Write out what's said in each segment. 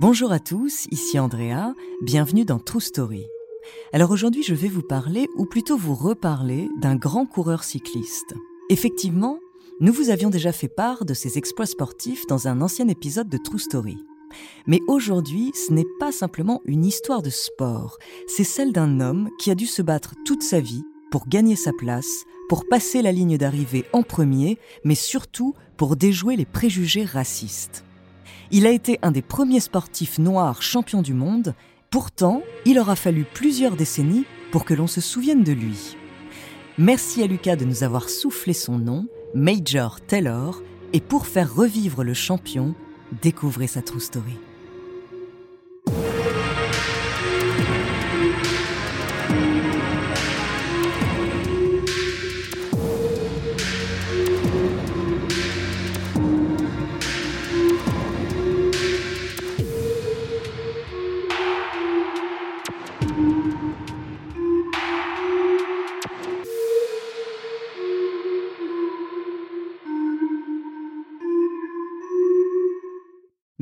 Bonjour à tous, ici Andrea, bienvenue dans True Story. Alors aujourd'hui je vais vous parler, ou plutôt vous reparler, d'un grand coureur cycliste. Effectivement, nous vous avions déjà fait part de ses exploits sportifs dans un ancien épisode de True Story. Mais aujourd'hui, ce n'est pas simplement une histoire de sport, c'est celle d'un homme qui a dû se battre toute sa vie pour gagner sa place, pour passer la ligne d'arrivée en premier, mais surtout pour déjouer les préjugés racistes. Il a été un des premiers sportifs noirs champions du monde, pourtant il aura fallu plusieurs décennies pour que l'on se souvienne de lui. Merci à Lucas de nous avoir soufflé son nom, Major Taylor, et pour faire revivre le champion, découvrez sa true story.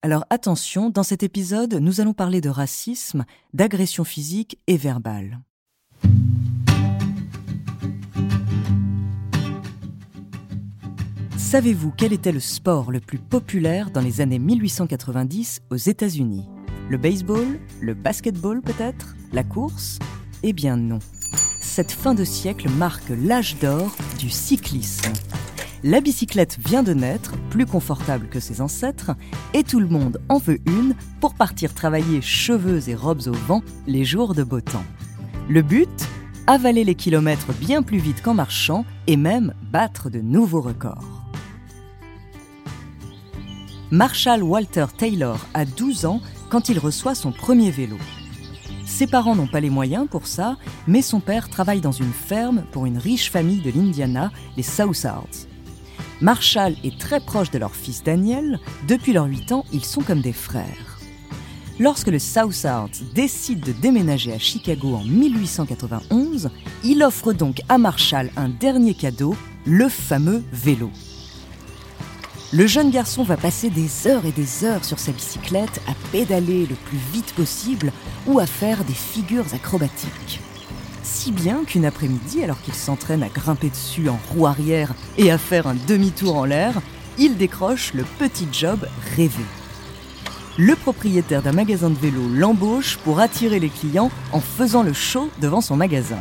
Alors attention, dans cet épisode, nous allons parler de racisme, d'agression physique et verbale. Savez-vous quel était le sport le plus populaire dans les années 1890 aux États-Unis? Le baseball Le basketball peut-être La course? Eh bien non. Cette fin de siècle marque l'âge d'or du cyclisme. La bicyclette vient de naître, plus confortable que ses ancêtres, et tout le monde en veut une pour partir travailler cheveux et robes au vent les jours de beau temps. Le but Avaler les kilomètres bien plus vite qu'en marchant et même battre de nouveaux records. Marshall Walter Taylor a 12 ans quand il reçoit son premier vélo. Ses parents n'ont pas les moyens pour ça, mais son père travaille dans une ferme pour une riche famille de l'Indiana, les Southards. Marshall est très proche de leur fils Daniel. Depuis leurs 8 ans, ils sont comme des frères. Lorsque le Southards décide de déménager à Chicago en 1891, il offre donc à Marshall un dernier cadeau, le fameux vélo. Le jeune garçon va passer des heures et des heures sur sa bicyclette à pédaler le plus vite possible ou à faire des figures acrobatiques si bien qu'une après-midi, alors qu'il s'entraîne à grimper dessus en roue arrière et à faire un demi-tour en l'air, il décroche le petit job rêvé. Le propriétaire d'un magasin de vélo l'embauche pour attirer les clients en faisant le show devant son magasin.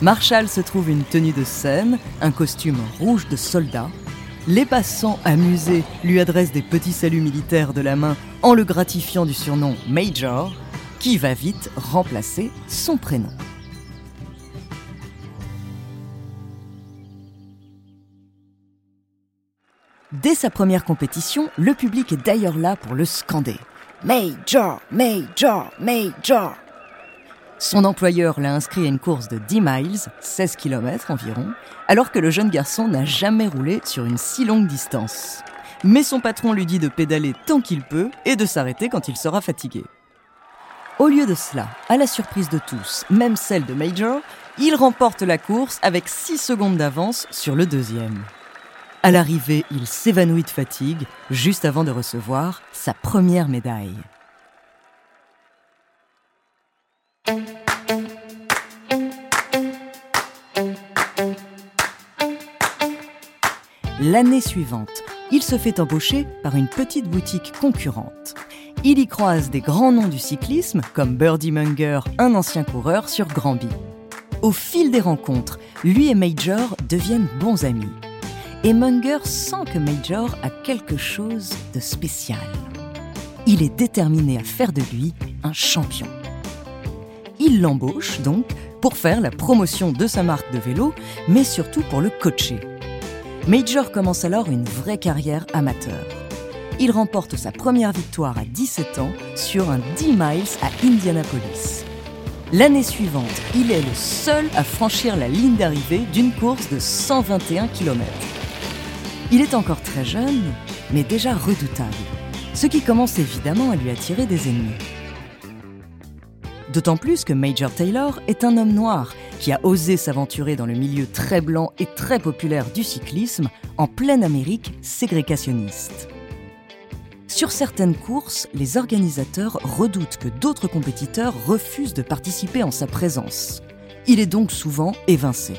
Marshall se trouve une tenue de scène, un costume rouge de soldat. Les passants amusés lui adressent des petits saluts militaires de la main en le gratifiant du surnom Major, qui va vite remplacer son prénom. Dès sa première compétition, le public est d'ailleurs là pour le scander. Major, Major, Major. Son employeur l'a inscrit à une course de 10 miles, 16 km environ, alors que le jeune garçon n'a jamais roulé sur une si longue distance. Mais son patron lui dit de pédaler tant qu'il peut et de s'arrêter quand il sera fatigué. Au lieu de cela, à la surprise de tous, même celle de Major, il remporte la course avec 6 secondes d'avance sur le deuxième. À l'arrivée, il s'évanouit de fatigue juste avant de recevoir sa première médaille. L'année suivante, il se fait embaucher par une petite boutique concurrente. Il y croise des grands noms du cyclisme comme Birdie Munger, un ancien coureur sur Granby. Au fil des rencontres, lui et Major deviennent bons amis et Munger sent que Major a quelque chose de spécial. Il est déterminé à faire de lui un champion. Il l'embauche donc pour faire la promotion de sa marque de vélo, mais surtout pour le coacher. Major commence alors une vraie carrière amateur. Il remporte sa première victoire à 17 ans sur un 10 miles à Indianapolis. L'année suivante, il est le seul à franchir la ligne d'arrivée d'une course de 121 km. Il est encore très jeune, mais déjà redoutable, ce qui commence évidemment à lui attirer des ennemis. D'autant plus que Major Taylor est un homme noir qui a osé s'aventurer dans le milieu très blanc et très populaire du cyclisme en pleine Amérique ségrégationniste. Sur certaines courses, les organisateurs redoutent que d'autres compétiteurs refusent de participer en sa présence. Il est donc souvent évincé.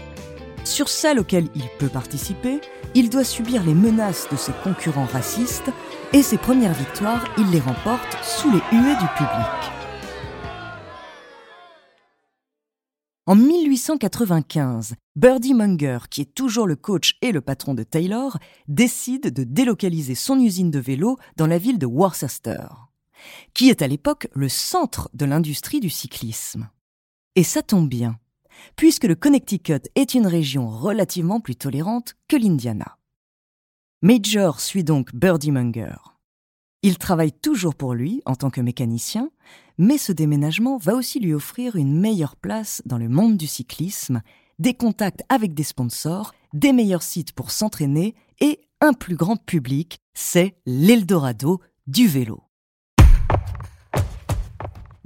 Sur celles auxquelles il peut participer, il doit subir les menaces de ses concurrents racistes et ses premières victoires, il les remporte sous les huées du public. En 1895, Birdie Munger, qui est toujours le coach et le patron de Taylor, décide de délocaliser son usine de vélos dans la ville de Worcester, qui est à l'époque le centre de l'industrie du cyclisme. Et ça tombe bien, puisque le Connecticut est une région relativement plus tolérante que l'Indiana. Major suit donc Birdie Munger. Il travaille toujours pour lui en tant que mécanicien, mais ce déménagement va aussi lui offrir une meilleure place dans le monde du cyclisme, des contacts avec des sponsors, des meilleurs sites pour s'entraîner et un plus grand public, c'est l'Eldorado du vélo.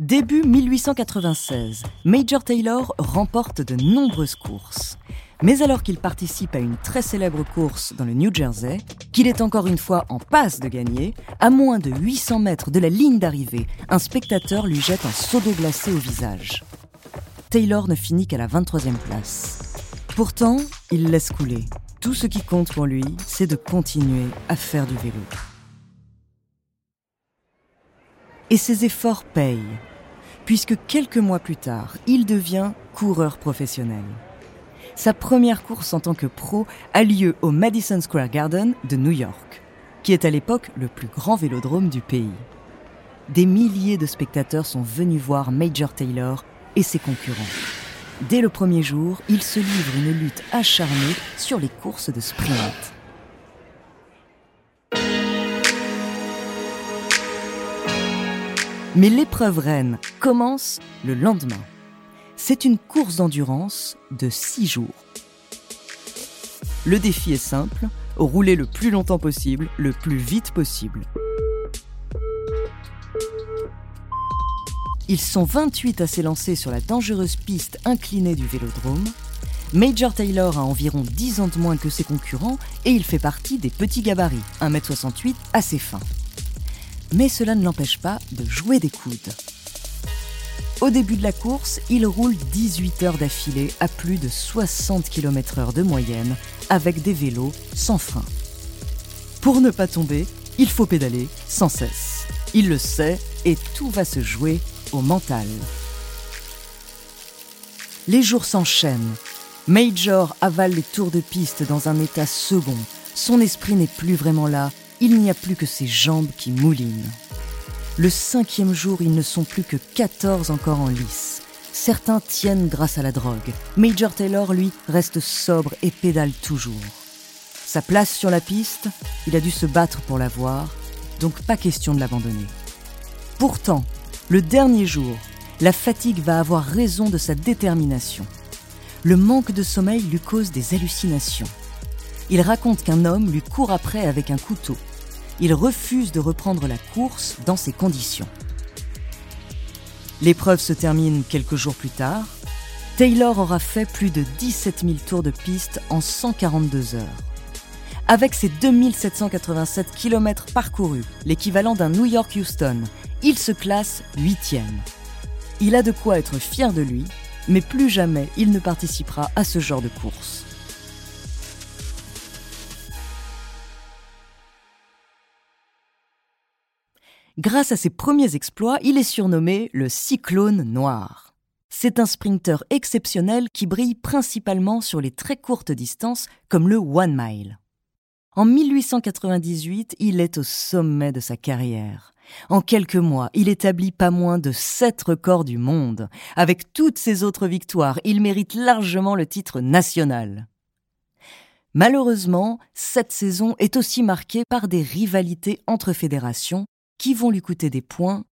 Début 1896, Major Taylor remporte de nombreuses courses. Mais alors qu'il participe à une très célèbre course dans le New Jersey, qu'il est encore une fois en passe de gagner, à moins de 800 mètres de la ligne d'arrivée, un spectateur lui jette un seau d'eau glacée au visage. Taylor ne finit qu'à la 23e place. Pourtant, il laisse couler. Tout ce qui compte pour lui, c'est de continuer à faire du vélo. Et ses efforts payent, puisque quelques mois plus tard, il devient coureur professionnel sa première course en tant que pro a lieu au Madison Square Garden de New York, qui est à l'époque le plus grand vélodrome du pays. Des milliers de spectateurs sont venus voir Major Taylor et ses concurrents. Dès le premier jour, il se livre une lutte acharnée sur les courses de sprint. Mais l'épreuve reine commence le lendemain. C'est une course d'endurance de 6 jours. Le défi est simple, rouler le plus longtemps possible, le plus vite possible. Ils sont 28 à s'élancer sur la dangereuse piste inclinée du vélodrome. Major Taylor a environ 10 ans de moins que ses concurrents et il fait partie des petits gabarits, 1m68 assez fin. Mais cela ne l'empêche pas de jouer des coudes. Au début de la course, il roule 18 heures d'affilée à plus de 60 km/h de moyenne avec des vélos sans frein. Pour ne pas tomber, il faut pédaler sans cesse. Il le sait et tout va se jouer au mental. Les jours s'enchaînent. Major avale les tours de piste dans un état second. Son esprit n'est plus vraiment là. Il n'y a plus que ses jambes qui moulinent. Le cinquième jour, ils ne sont plus que 14 encore en lice. Certains tiennent grâce à la drogue. Major Taylor, lui, reste sobre et pédale toujours. Sa place sur la piste, il a dû se battre pour l'avoir, donc pas question de l'abandonner. Pourtant, le dernier jour, la fatigue va avoir raison de sa détermination. Le manque de sommeil lui cause des hallucinations. Il raconte qu'un homme lui court après avec un couteau il refuse de reprendre la course dans ces conditions. L'épreuve se termine quelques jours plus tard. Taylor aura fait plus de 17 000 tours de piste en 142 heures. Avec ses 2787 km parcourus, l'équivalent d'un New York-Houston, il se classe huitième. Il a de quoi être fier de lui, mais plus jamais il ne participera à ce genre de course. Grâce à ses premiers exploits, il est surnommé le Cyclone Noir. C'est un sprinter exceptionnel qui brille principalement sur les très courtes distances comme le One Mile. En 1898, il est au sommet de sa carrière. En quelques mois, il établit pas moins de sept records du monde. Avec toutes ses autres victoires, il mérite largement le titre national. Malheureusement, cette saison est aussi marquée par des rivalités entre fédérations qui vont lui coûter des points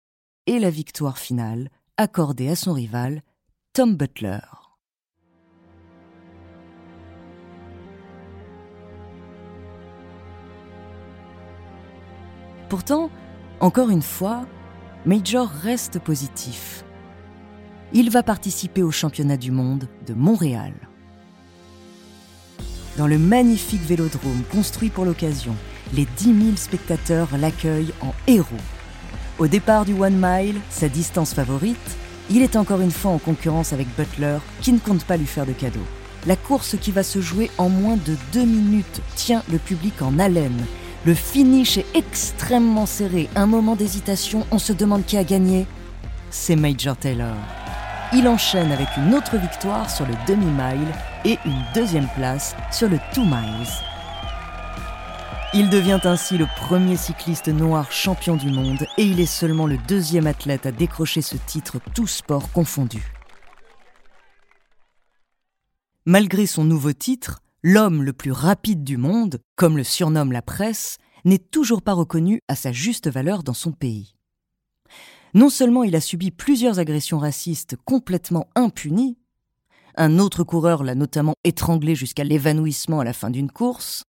et la victoire finale accordée à son rival, Tom Butler. Pourtant, encore une fois, Major reste positif. Il va participer au championnat du monde de Montréal. Dans le magnifique vélodrome construit pour l'occasion, les 10 000 spectateurs l'accueillent en héros. Au départ du One Mile, sa distance favorite, il est encore une fois en concurrence avec Butler, qui ne compte pas lui faire de cadeau. La course qui va se jouer en moins de deux minutes tient le public en haleine le finish est extrêmement serré. Un moment d'hésitation, on se demande qui a gagné. C'est Major Taylor. Il enchaîne avec une autre victoire sur le demi-mile et une deuxième place sur le two miles. Il devient ainsi le premier cycliste noir champion du monde et il est seulement le deuxième athlète à décrocher ce titre tout sport confondu. Malgré son nouveau titre, l'homme le plus rapide du monde, comme le surnomme la presse, n'est toujours pas reconnu à sa juste valeur dans son pays. Non seulement il a subi plusieurs agressions racistes complètement impunies, un autre coureur l'a notamment étranglé jusqu'à l'évanouissement à la fin d'une course,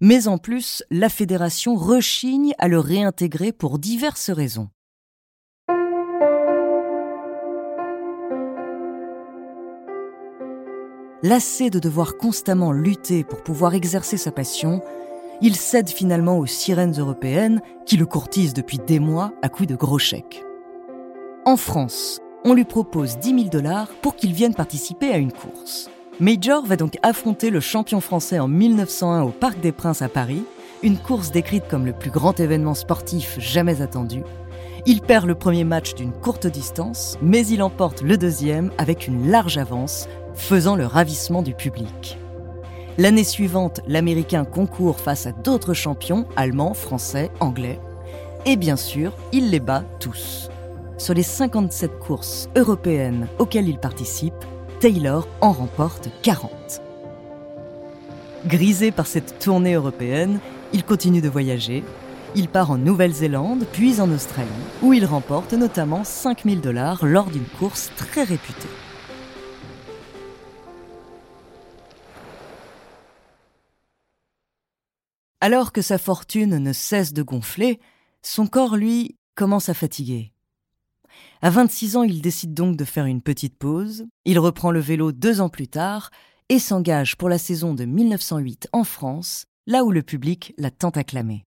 mais en plus, la fédération rechigne à le réintégrer pour diverses raisons. Lassé de devoir constamment lutter pour pouvoir exercer sa passion, il cède finalement aux sirènes européennes qui le courtisent depuis des mois à coups de gros chèques. En France, on lui propose 10 000 dollars pour qu'il vienne participer à une course. Major va donc affronter le champion français en 1901 au Parc des Princes à Paris, une course décrite comme le plus grand événement sportif jamais attendu. Il perd le premier match d'une courte distance, mais il emporte le deuxième avec une large avance, faisant le ravissement du public. L'année suivante, l'Américain concourt face à d'autres champions, allemands, français, anglais. Et bien sûr, il les bat tous. Sur les 57 courses européennes auxquelles il participe, Taylor en remporte 40. Grisé par cette tournée européenne, il continue de voyager. Il part en Nouvelle-Zélande, puis en Australie, où il remporte notamment 5000 dollars lors d'une course très réputée. Alors que sa fortune ne cesse de gonfler, son corps, lui, commence à fatiguer. À 26 ans, il décide donc de faire une petite pause. Il reprend le vélo deux ans plus tard et s'engage pour la saison de 1908 en France, là où le public l'a tant acclamé.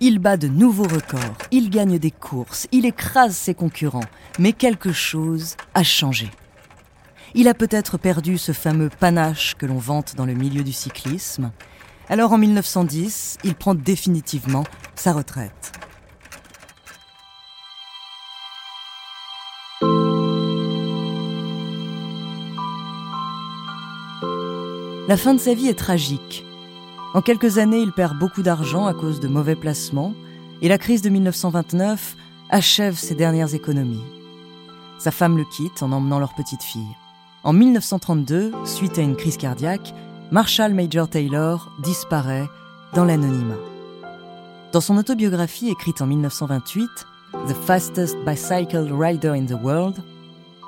Il bat de nouveaux records, il gagne des courses, il écrase ses concurrents, mais quelque chose a changé. Il a peut-être perdu ce fameux panache que l'on vante dans le milieu du cyclisme, alors en 1910, il prend définitivement sa retraite. La fin de sa vie est tragique. En quelques années, il perd beaucoup d'argent à cause de mauvais placements, et la crise de 1929 achève ses dernières économies. Sa femme le quitte en emmenant leur petite fille. En 1932, suite à une crise cardiaque, Marshall Major Taylor disparaît dans l'anonymat. Dans son autobiographie écrite en 1928, The Fastest Bicycle Rider in the World,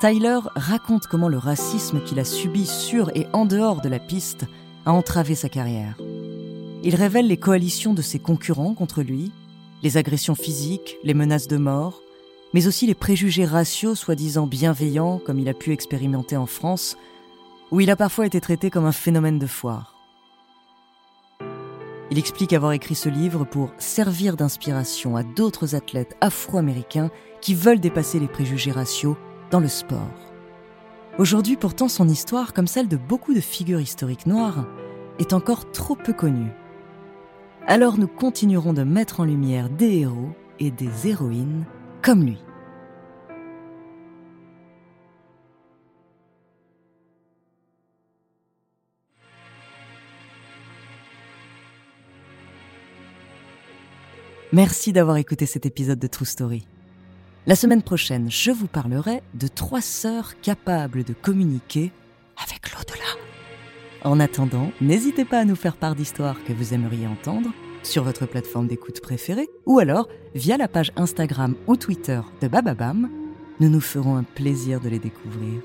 Tyler raconte comment le racisme qu'il a subi sur et en dehors de la piste a entravé sa carrière. Il révèle les coalitions de ses concurrents contre lui, les agressions physiques, les menaces de mort, mais aussi les préjugés raciaux soi-disant bienveillants comme il a pu expérimenter en France où il a parfois été traité comme un phénomène de foire. Il explique avoir écrit ce livre pour servir d'inspiration à d'autres athlètes afro-américains qui veulent dépasser les préjugés raciaux dans le sport. Aujourd'hui pourtant son histoire, comme celle de beaucoup de figures historiques noires, est encore trop peu connue. Alors nous continuerons de mettre en lumière des héros et des héroïnes comme lui. Merci d'avoir écouté cet épisode de True Story. La semaine prochaine, je vous parlerai de trois sœurs capables de communiquer avec l'au-delà. En attendant, n'hésitez pas à nous faire part d'histoires que vous aimeriez entendre sur votre plateforme d'écoute préférée ou alors via la page Instagram ou Twitter de Bababam. Nous nous ferons un plaisir de les découvrir.